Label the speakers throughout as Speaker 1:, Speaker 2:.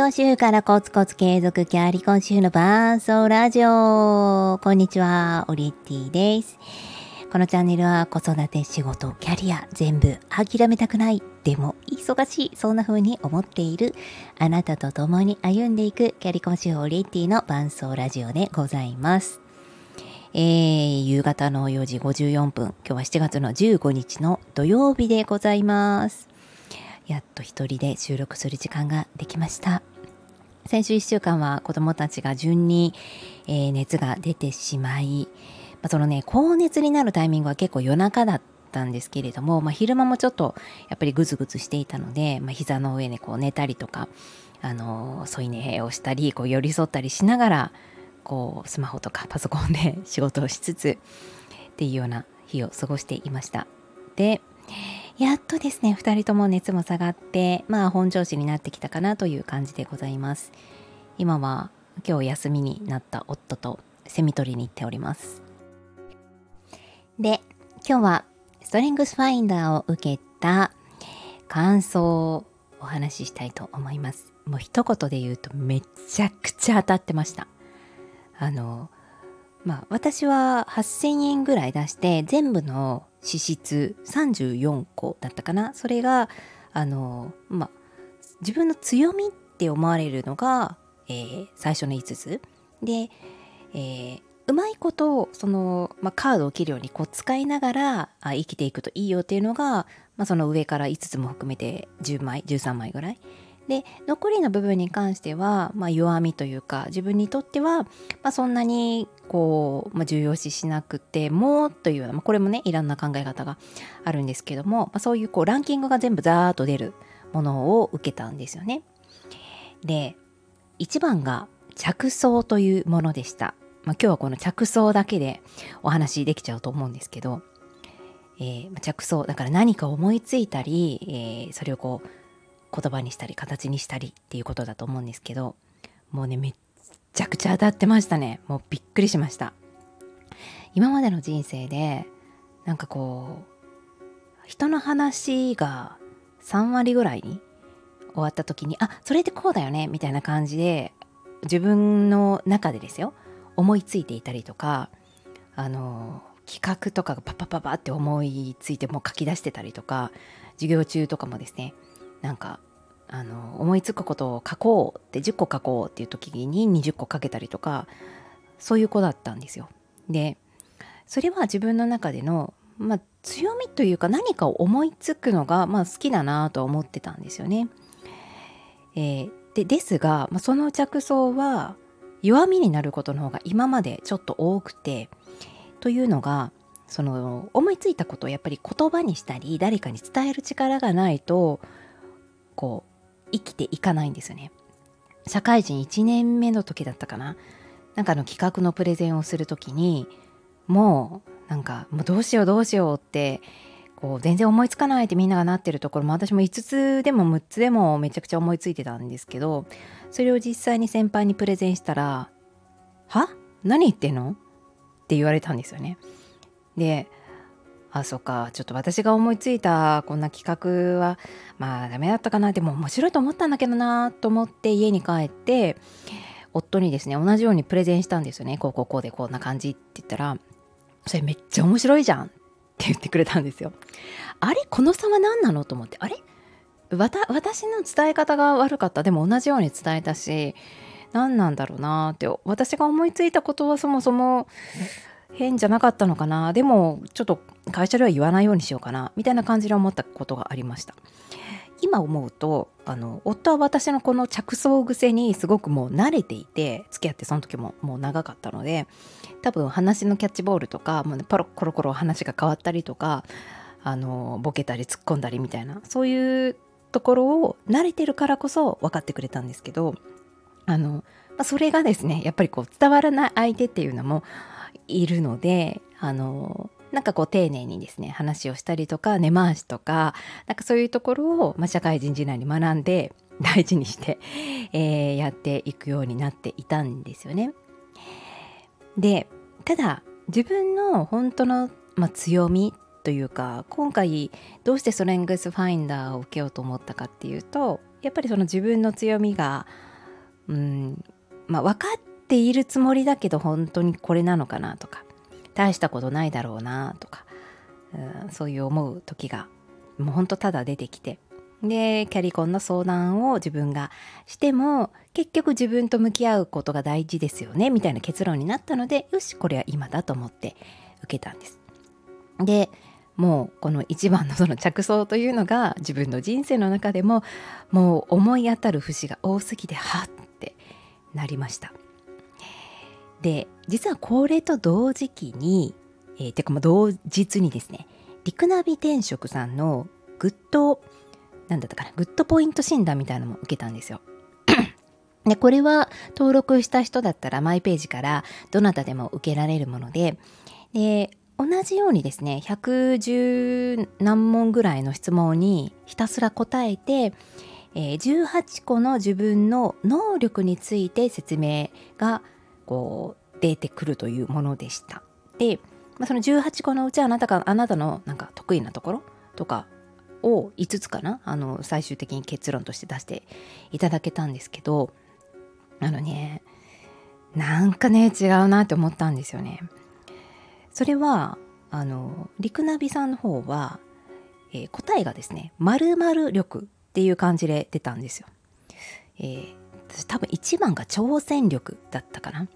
Speaker 1: 業主婦からコツコツ継続キャリコン主婦の伴奏ラジオ。こんにちは、オリッティです。このチャンネルは子育て、仕事、キャリア、全部諦めたくない。でも忙しい。そんな風に思っているあなたと共に歩んでいくキャリコン主婦オリッティの伴奏ラジオでございます。えー、夕方の4時54分、今日は7月の15日の土曜日でございます。やっと一人で収録する時間ができました先週1週間は子どもたちが順に、えー、熱が出てしまい、まあ、そのね高熱になるタイミングは結構夜中だったんですけれども、まあ、昼間もちょっとやっぱりグズグズしていたので、まあ、膝の上でこう寝たりとかあの添い寝をしたりこう寄り添ったりしながらこうスマホとかパソコンで 仕事をしつつっていうような日を過ごしていました。でやっとですね2人とも熱も下がってまあ本調子になってきたかなという感じでございます。今は今日休みになった夫とセミ取りに行っております。で今日はストレングスファインダーを受けた感想をお話ししたいと思います。もう一言で言うとめちゃくちゃ当たってました。あのまあ私は8000円ぐらい出して全部の脂質34個だったかな。それがあのまあ自分の強みって思われるのが、えー、最初の5つ。で、えー、うまいことその、まあ、カードを切るようにこう使いながらあ生きていくといいよっていうのが、まあ、その上から5つも含めて10枚13枚ぐらい。で残りの部分に関しては、まあ、弱みというか自分にとっては、まあ、そんなにこう、まあ、重要視しなくてもというような、まあ、これもねいろんな考え方があるんですけども、まあ、そういうこうランキングが全部ザーッと出るものを受けたんですよね。で1番が着想というものでした。まあ、今日はこの着想だけでお話できちゃうと思うんですけど、えー、着想だから何か思いついたり、えー、それをこう言葉にしたり形にしたりっていうことだと思うんですけどもうねめっちゃくちゃ当たってましたね。もうびっくりしました。今までの人生でなんかこう人の話が3割ぐらいに終わった時にあそれってこうだよねみたいな感じで自分の中でですよ思いついていたりとかあの企画とかがパパパパって思いついてもう書き出してたりとか授業中とかもですねなんかあの思いつくことを書こうって10個書こうっていう時に20個書けたりとかそういう子だったんですよ。でそれは自分の中での、まあ、強みというか何かを思いつくのが、まあ、好きだなと思ってたんですよね。えー、でですが、まあ、その着想は弱みになることの方が今までちょっと多くてというのがその思いついたことをやっぱり言葉にしたり誰かに伝える力がないとこう生きていかないんですよね。社会人1年目の時だったかななんかの企画のプレゼンをする時にもうなんかもうどうしようどうしようってこう全然思いつかないってみんながなってるところも私も5つでも6つでもめちゃくちゃ思いついてたんですけどそれを実際に先輩にプレゼンしたら「は？何言ってんの?」って言われたんですよね。であそっか。ちょっと私が思いついたこんな企画はまあダメだったかな。でも面白いと思ったんだけどなと思って家に帰って夫にですね同じようにプレゼンしたんですよね。こうこうこうでこんな感じって言ったらそれめっちゃ面白いじゃんって言ってくれたんですよ。あれこの差は何なのと思って。あれ？私の伝え方が悪かった。でも同じように伝えたし何なんだろうなって。私が思いついたことはそもそも変じゃなかったのかな？でもちょっと会社では言わないようにしようかな？みたいな感じで思ったことがありました。今思うとあの夫は私のこの着想癖にすごくもう慣れていて付き合ってその時ももう長かったので多分話のキャッチボールとかもう、ね、ポロコロコロ話が変わったりとかあのボケたり突っ込んだりみたいなそういうところを慣れてるからこそ分かってくれたんですけどあの、まあ、それがですねやっぱりこう伝わらない相手っていうのもいるのであのなんかこう丁寧にですね話をしたりとか根回しとかなんかそういうところを、まあ、社会人時代に学んで大事にして、えー、やっていくようになっていたんですよね。でただ自分の本当の、まあ、強みというか今回どうしてストレングスファインダーを受けようと思ったかっていうとやっぱりその自分の強みがうんまあ分かっているつもりだけど本当にこれなのかなとか大したことないだろうなとか、うん、そういう思う時がもうほんとただ出てきてでキャリコンの相談を自分がしても結局自分と向き合うことが大事ですよねみたいな結論になったのでよしこれは今だと思って受けたんです。でもうこの一番のその着想というのが自分の人生の中でももう思い当たる節が多すぎてはってなりました。で実はこれと同時期に、えー、てかもう同日にですねリクナビ転職さんのグッドなんだったかなグッドポイント診断みたいなのも受けたんですよ。でこれは登録した人だったらマイページからどなたでも受けられるものでで同じようにですね110何問ぐらいの質問にひたすら答えて、えー、18個の自分の能力について説明がこう出てくるというものでした。で、まあ、その18個のうちあなたがあなたのなんか得意なところとかを5つかなあの最終的に結論として出していただけたんですけどあのねなんかね違うなって思ったんですよね。それはあのリクナビさんの方は、えー、答えがですね〇〇力っていう感じで出たんですよ。えー、私多分1番が挑戦力だったかな。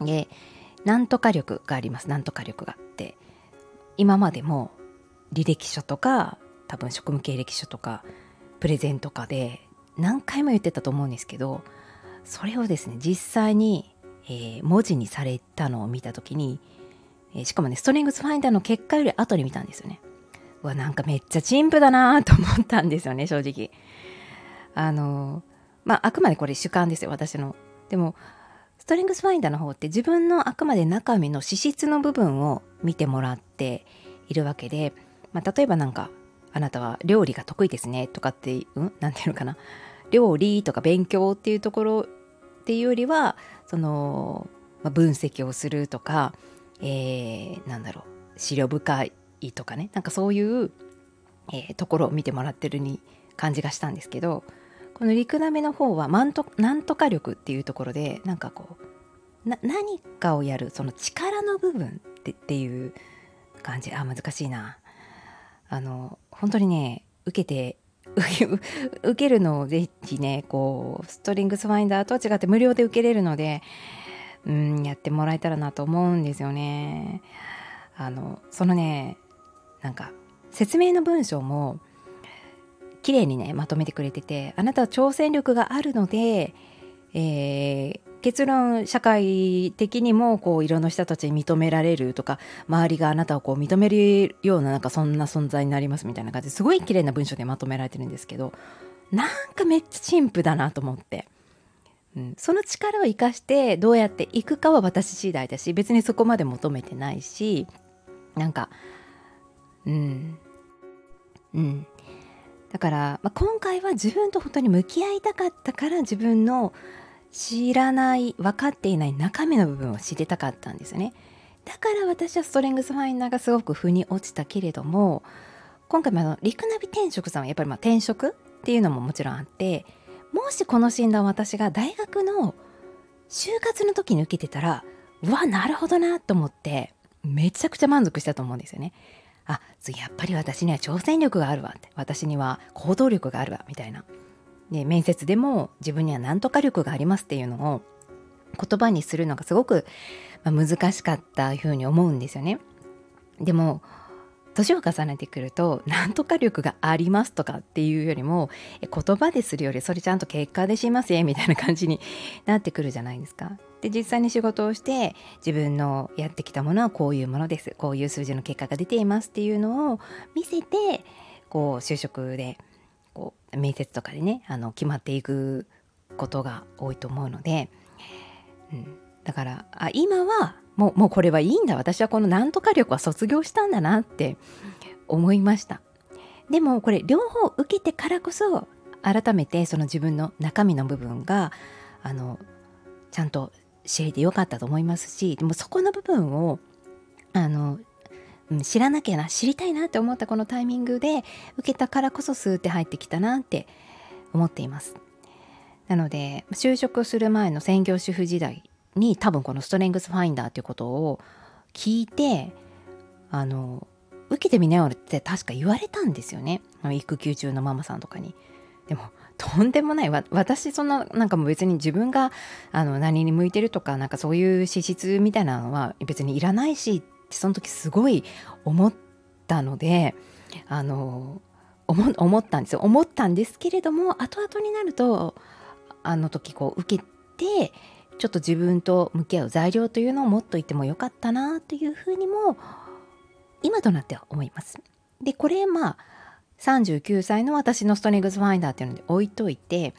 Speaker 1: でなんとか力があります。なんとか力があって。今までも履歴書とか多分職務経歴書とかプレゼンとかで何回も言ってたと思うんですけどそれをですね実際に、えー、文字にされたのを見た時に、えー、しかもねストリングスファインダーの結果より後に見たんですよね。うわなんかめっちゃ陳腐だなと思ったんですよね正直。あのまああくまでこれ主観ですよ私の。でもストリングスファインダーの方って自分のあくまで中身の資質の部分を見てもらっているわけで、まあ、例えばなんかあなたは料理が得意ですねとかってうん？なんていうのかな？料理とか勉強っていうところっていうよりはその、まあ、分析をするとか、えー、なんだろう？資料深いとかね？なんかそういう、えー、ところを見てもらってるに感じがしたんですけどこの陸鍋の方はなんとなんとか力っていうところでなんかこう何かをやるその力の部分ってっていう感じあ難しいなあの本当にね受けて 受けるのをぜひねこうストリングスファインダーとは違って無料で受けれるのでうんやってもらえたらなと思うんですよね。あのそのねなんか説明の文章も綺麗にねまとめてくれててあなたは挑戦力があるので、えー、結論社会的にもこういろんな人たちに認められるとか周りがあなたをこう認めるようななんかそんな存在になりますみたいな感じですごい綺麗な文章でまとめられてるんですけどなんかめっちゃ陳腐だなと思って、その力を生かしてどうやっていくかは私次第だし別にそこまで求めてないしなんかうんうん。だから、まあ、今回は自分と本当に向き合いたかったから自分の知らない分かっていない中身の部分を知りたかったんですよねだから私はストレングスファインダーがすごく腑に落ちたけれども今回もあのリクナビ転職さんはやっぱりま転職っていうのももちろんあってもしこの診断を私が大学の就活の時に受けてたらうわなるほどなと思ってめちゃくちゃ満足したと思うんですよね。あやっぱり私には挑戦力があるわって私には行動力があるわみたいなで面接でも自分には何とか力がありますっていうのを言葉にするのがすごく難しかったふうに思うんですよね。でも年を重ねてくると何とか力がありますとかっていうよりも言葉でするよりそれちゃんと結果でしますよみたいな感じになってくるじゃないですか。で実際に仕事をして自分のやってきたものはこういうものです。こういう数字の結果が出ていますっていうのを見せてこう就職でこう面接とかでねあの決まっていくことが多いと思うので、うん、だからあ今はもうもうこれはいいんだ。私はこのなんとか力は卒業したんだなって思いました。でもこれ両方受けてからこそ改めてその自分の中身の部分があのちゃんと知れてよかったと思いますしでもそこの部分をあの、知らなきゃな知りたいなって思ったこのタイミングで受けたからこそスーって入ってきたなって思っていますなので就職する前の専業主婦時代に多分このストレングスファインダーっていうことを聞いてあの受けてみなよって確か言われたんですよね育休中のママさんとかに。でもとんでもない私そんななんかもう別に自分があの何に向いてるとかなんかそういう資質みたいなのは別にいらないしってその時すごい思ったのであの思ったんですよ思ったんですけれども後々になるとあの時こう受けてちょっと自分と向き合う材料というのを持っといてもよかったなというふうにも今となっては思います。でこれまあ39歳の私のストレングスファインダーっていうので置いといて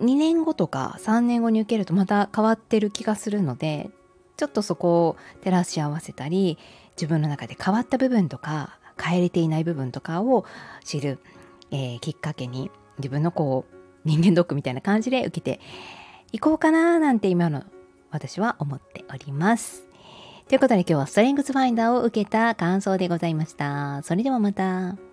Speaker 1: 2年後とか3年後に受けるとまた変わってる気がするのでちょっとそこを照らし合わせたり自分の中で変わった部分とか変えれていない部分とかを知る、えー、きっかけに自分のこう人間ドックみたいな感じで受けていこうかななんて今の私は思っております。ということで今日はストレングスファインダーを受けた感想でございました。それではまた。